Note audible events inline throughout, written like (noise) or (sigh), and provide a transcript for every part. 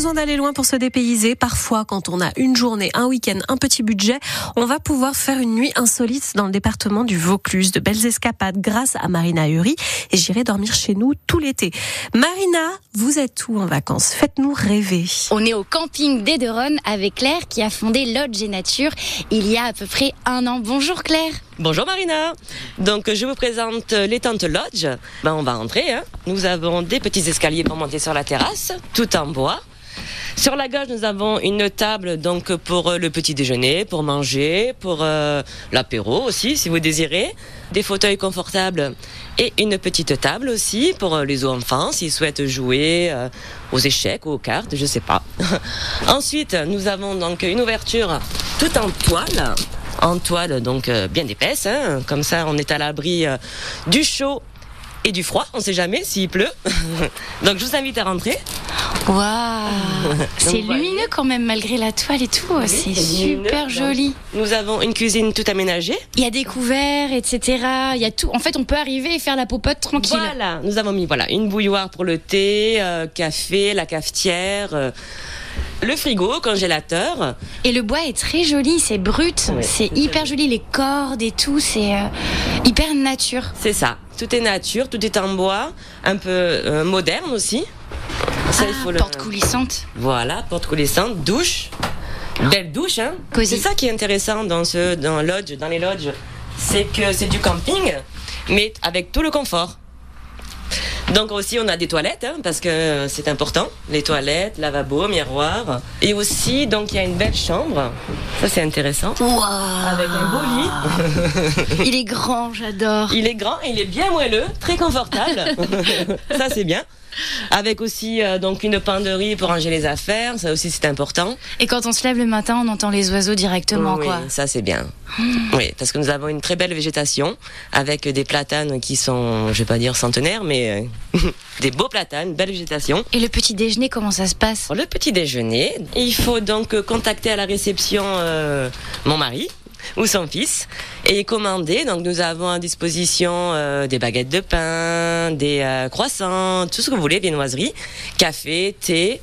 besoin d'aller loin pour se dépayser. Parfois, quand on a une journée, un week-end, un petit budget, on va pouvoir faire une nuit insolite dans le département du Vaucluse. De belles escapades grâce à Marina Uri et j'irai dormir chez nous tout l'été. Marina, vous êtes où en vacances? Faites-nous rêver. On est au camping d'Ederon avec Claire qui a fondé Lodge et Nature il y a à peu près un an. Bonjour Claire. Bonjour Marina. Donc je vous présente les tentes Lodge. Ben, on va entrer. Hein. Nous avons des petits escaliers pour monter sur la terrasse, tout en bois. Sur la gauche, nous avons une table donc pour le petit déjeuner, pour manger, pour euh, l'apéro aussi, si vous désirez. Des fauteuils confortables et une petite table aussi pour euh, les enfants s'ils souhaitent jouer euh, aux échecs ou aux cartes, je sais pas. (laughs) Ensuite, nous avons donc une ouverture tout en toile en toile donc bien épaisse. Hein. Comme ça, on est à l'abri du chaud et du froid. On ne sait jamais s'il pleut. (laughs) donc, je vous invite à rentrer. Waouh C'est lumineux quand même malgré la toile et tout. c'est super joli. Nous avons une cuisine tout aménagée. Il y a des couverts, etc. Il y a tout. En fait, on peut arriver et faire la popote tranquille. Voilà. Nous avons mis voilà une bouilloire pour le thé, euh, café, la cafetière. Euh, le frigo, congélateur. Et le bois est très joli, c'est brut, c'est hyper joli, les cordes et tout, c'est euh, hyper nature. C'est ça, tout est nature, tout est en bois, un peu moderne aussi. Ça, ah, porte coulissante. Voilà, porte coulissante, douche. Belle douche, hein. C'est ça qui est intéressant dans ce, dans lodge, dans les lodges, c'est que c'est du camping, mais avec tout le confort. Donc aussi on a des toilettes hein, parce que c'est important, les toilettes, lavabo, miroir et aussi donc il y a une belle chambre. Ça c'est intéressant. Avec un beau lit. (laughs) il est grand, j'adore. Il est grand, il est bien moelleux, très confortable. (laughs) ça c'est bien. Avec aussi euh, donc une penderie pour ranger les affaires, ça aussi c'est important. Et quand on se lève le matin, on entend les oiseaux directement, oui, quoi. Ça c'est bien. Oui, parce que nous avons une très belle végétation avec des platanes qui sont, je vais pas dire centenaires, mais euh, (laughs) des beaux platanes, belle végétation. Et le petit déjeuner, comment ça se passe? Le petit déjeuner, il faut donc contacter à la réception euh, mon mari ou son fils et commander. Donc nous avons à disposition euh, des baguettes de pain, des euh, croissants, tout ce que vous voulez, viennoiseries, café, thé,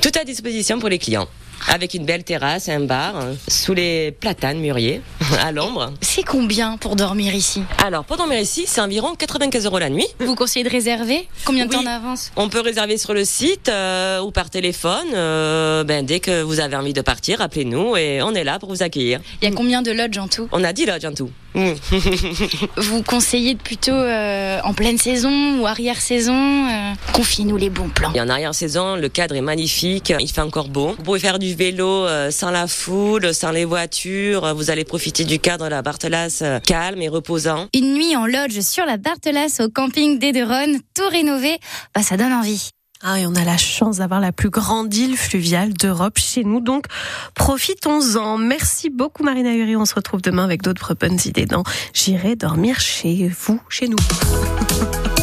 tout à disposition pour les clients avec une belle terrasse, un bar, hein, sous les platanes mûriers, (laughs) à l'ombre. C'est combien pour dormir ici Alors, pour dormir ici, c'est environ 95 euros la nuit. Vous conseillez de réserver Combien de temps d'avance On peut réserver sur le site euh, ou par téléphone. Euh, ben, dès que vous avez envie de partir, appelez-nous et on est là pour vous accueillir. Il y a combien de lodges en tout On a 10 lodges en tout. (laughs) vous conseillez plutôt euh, en pleine saison ou arrière-saison Confiez-nous les bons plans. Et en arrière-saison, le cadre est magnifique, il fait encore beau. Vous pouvez faire du vélo euh, sans la foule, sans les voitures. Vous allez profiter du cadre de la Barthelasse euh, calme et reposant. Une nuit en lodge sur la Barthelasse au camping d'Ederon, tout rénové, bah, ça donne envie. Ah, et on a la chance d'avoir la plus grande île fluviale d'Europe chez nous, donc profitons-en. Merci beaucoup Marina Uri, on se retrouve demain avec d'autres bonnes idées dans J'irai dormir chez vous, chez nous. (laughs)